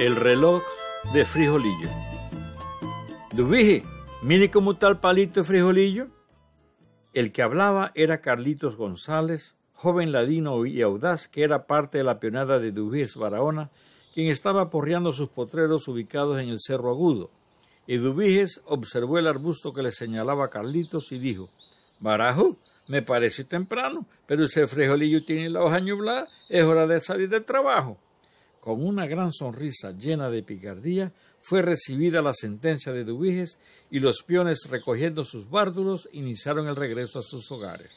El reloj de frijolillo. Dubije, mire cómo tal palito de frijolillo. El que hablaba era Carlitos González, joven ladino y audaz que era parte de la pionada de Dubiges Barahona, quien estaba porreando sus potreros ubicados en el Cerro Agudo. Y Dubiges observó el arbusto que le señalaba Carlitos y dijo, Barajo, me parece temprano, pero ese frijolillo tiene la hoja nublada, es hora de salir del trabajo. Con una gran sonrisa llena de picardía, fue recibida la sentencia de Dubiges y los peones recogiendo sus bárdulos iniciaron el regreso a sus hogares.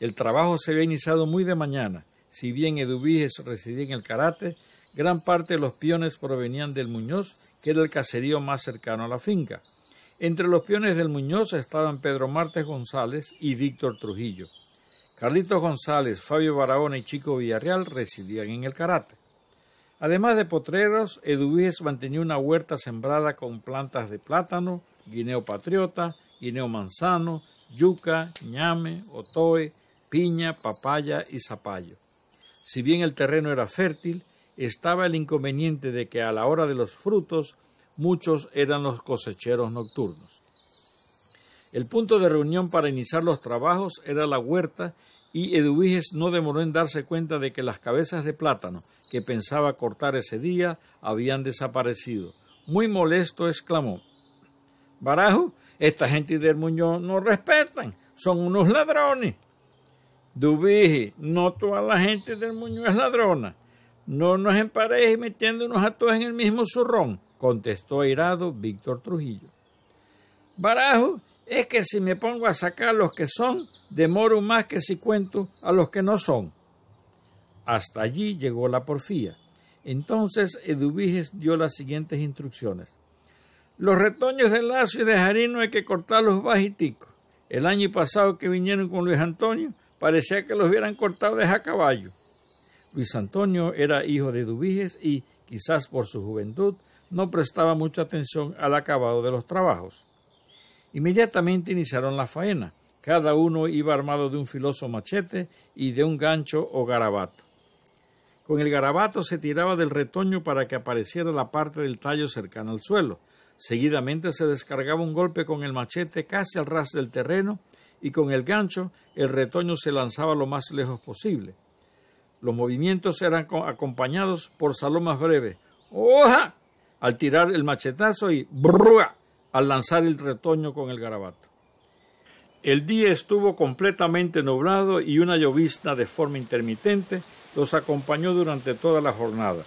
El trabajo se había iniciado muy de mañana. Si bien Eduviges residía en el Karate, gran parte de los peones provenían del Muñoz, que era el caserío más cercano a la finca. Entre los peones del Muñoz estaban Pedro Martes González y Víctor Trujillo. Carlitos González, Fabio Barahona y Chico Villarreal residían en el Karate. Además de potreros, Eduviges mantenía una huerta sembrada con plantas de plátano, guineo patriota, guineo manzano, yuca, ñame, otoe, piña, papaya y zapallo. Si bien el terreno era fértil, estaba el inconveniente de que a la hora de los frutos muchos eran los cosecheros nocturnos. El punto de reunión para iniciar los trabajos era la huerta y Eduviges no demoró en darse cuenta de que las cabezas de plátano que pensaba cortar ese día habían desaparecido. Muy molesto exclamó Barajo, esta gente del Muñoz no respetan, son unos ladrones. Dubije, no toda la gente del Muñoz es ladrona. No nos emparejes metiéndonos a todos en el mismo zurrón, contestó airado Víctor Trujillo. Barajo, es que si me pongo a sacar los que son, demoro más que si cuento a los que no son. Hasta allí llegó la porfía. Entonces Eduviges dio las siguientes instrucciones. Los retoños de lazo y de jarino hay que cortarlos bajiticos. El año pasado que vinieron con Luis Antonio, parecía que los hubieran cortado de a caballo. Luis Antonio era hijo de Eduviges y, quizás por su juventud, no prestaba mucha atención al acabado de los trabajos. Inmediatamente iniciaron la faena. Cada uno iba armado de un filoso machete y de un gancho o garabato. Con el garabato se tiraba del retoño para que apareciera la parte del tallo cercana al suelo. Seguidamente se descargaba un golpe con el machete casi al ras del terreno y con el gancho el retoño se lanzaba lo más lejos posible. Los movimientos eran acompañados por salomas breves. ¡Oja! al tirar el machetazo y ¡brua! al lanzar el retoño con el garabato. El día estuvo completamente nublado y una llovizna de forma intermitente los acompañó durante toda la jornada.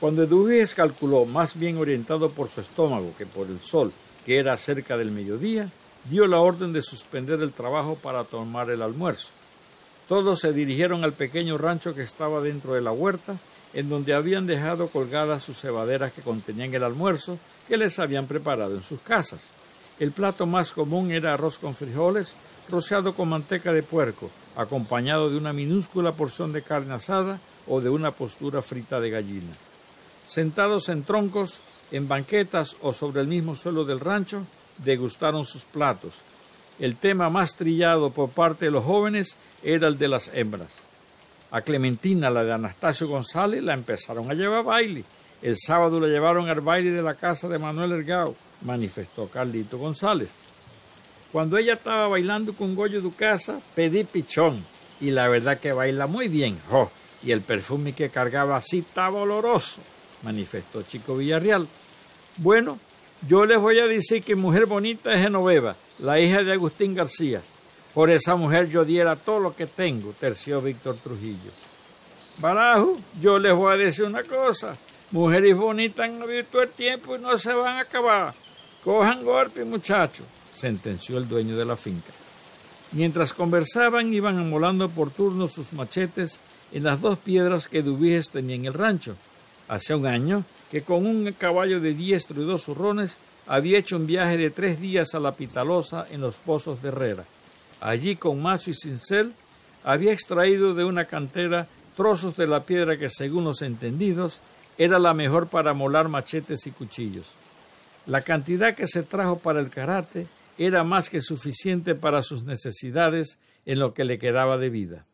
Cuando Eduviges calculó, más bien orientado por su estómago que por el sol, que era cerca del mediodía, dio la orden de suspender el trabajo para tomar el almuerzo. Todos se dirigieron al pequeño rancho que estaba dentro de la huerta, en donde habían dejado colgadas sus cebaderas que contenían el almuerzo que les habían preparado en sus casas. El plato más común era arroz con frijoles, rociado con manteca de puerco, acompañado de una minúscula porción de carne asada o de una postura frita de gallina. Sentados en troncos, en banquetas o sobre el mismo suelo del rancho, degustaron sus platos. El tema más trillado por parte de los jóvenes era el de las hembras. A Clementina, la de Anastasio González, la empezaron a llevar a baile. El sábado la llevaron al baile de la casa de Manuel Ergao, manifestó Carlito González. Cuando ella estaba bailando con Goyo casa, pedí pichón. Y la verdad que baila muy bien. ¡Oh! Y el perfume que cargaba así estaba oloroso, manifestó Chico Villarreal. Bueno, yo les voy a decir que mujer bonita es Genoveva, la hija de Agustín García. Por esa mujer yo diera todo lo que tengo, terció Víctor Trujillo. Barajo, yo les voy a decir una cosa. Mujeres bonitas han todo el tiempo y no se van a acabar. Cojan golpe, muchachos sentenció el dueño de la finca. Mientras conversaban, iban amolando por turno sus machetes en las dos piedras que Dubiges tenía en el rancho. Hace un año que con un caballo de diestro y dos zurrones había hecho un viaje de tres días a la Pitalosa en los pozos de Herrera. Allí, con mazo y cincel, había extraído de una cantera trozos de la piedra que, según los entendidos, era la mejor para molar machetes y cuchillos. La cantidad que se trajo para el karate era más que suficiente para sus necesidades en lo que le quedaba de vida.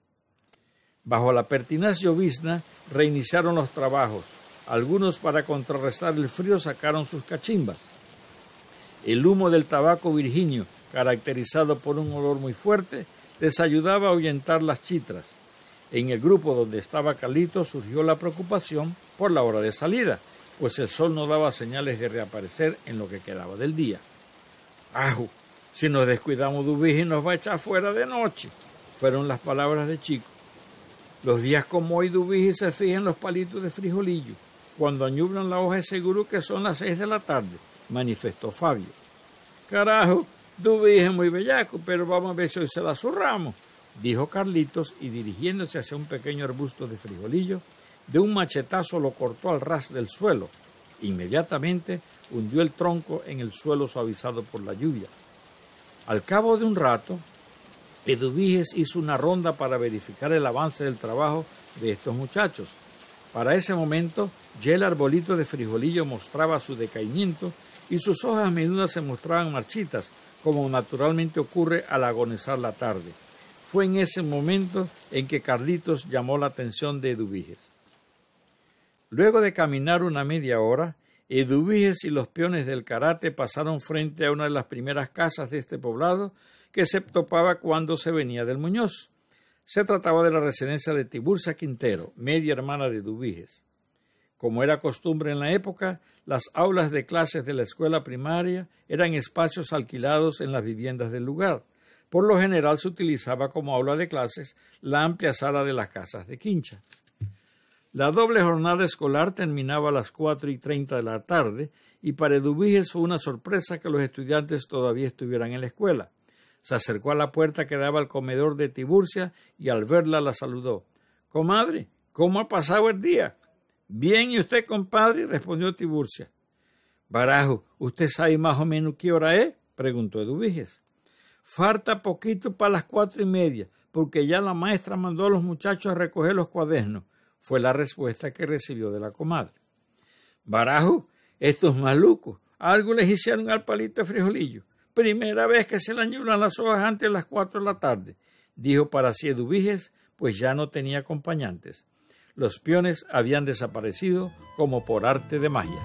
Bajo la pertinaz llovizna reiniciaron los trabajos. Algunos para contrarrestar el frío sacaron sus cachimbas. El humo del tabaco virginio, caracterizado por un olor muy fuerte, les ayudaba a ahuyentar las chitras. En el grupo donde estaba Carlito surgió la preocupación por la hora de salida, pues el sol no daba señales de reaparecer en lo que quedaba del día. ¡Aju! Si nos descuidamos de nos va a echar fuera de noche, fueron las palabras de Chico. Los días como hoy Dubiji se fijan los palitos de frijolillo. Cuando añublan la hoja es seguro que son las seis de la tarde, manifestó Fabio. Carajo, Dubiji es muy bellaco, pero vamos a ver si hoy se la zurramos, dijo Carlitos y dirigiéndose hacia un pequeño arbusto de frijolillo, de un machetazo lo cortó al ras del suelo. Inmediatamente hundió el tronco en el suelo suavizado por la lluvia. Al cabo de un rato, Eduviges hizo una ronda para verificar el avance del trabajo de estos muchachos. Para ese momento, ya el arbolito de frijolillo mostraba su decaimiento y sus hojas menudas se mostraban marchitas, como naturalmente ocurre al agonizar la tarde. Fue en ese momento en que Carlitos llamó la atención de Eduviges. Luego de caminar una media hora, Eduviges y los peones del karate pasaron frente a una de las primeras casas de este poblado que se topaba cuando se venía del Muñoz. Se trataba de la residencia de Tiburcia Quintero, media hermana de Eduviges. Como era costumbre en la época, las aulas de clases de la escuela primaria eran espacios alquilados en las viviendas del lugar. Por lo general se utilizaba como aula de clases la amplia sala de las casas de Quincha. La doble jornada escolar terminaba a las cuatro y treinta de la tarde y para Eduviges fue una sorpresa que los estudiantes todavía estuvieran en la escuela. Se acercó a la puerta que daba al comedor de Tiburcia y al verla la saludó. Comadre, ¿cómo ha pasado el día? Bien, ¿y usted, compadre? respondió Tiburcia. Barajo, ¿usted sabe más o menos qué hora es? preguntó Eduviges. Falta poquito para las cuatro y media, porque ya la maestra mandó a los muchachos a recoger los cuadernos fue la respuesta que recibió de la comadre. Barajo, estos malucos, algo les hicieron al palito de frijolillo. Primera vez que se le añulan las hojas antes de las cuatro de la tarde, dijo para sí Eduviges, pues ya no tenía acompañantes. Los peones habían desaparecido como por arte de magia.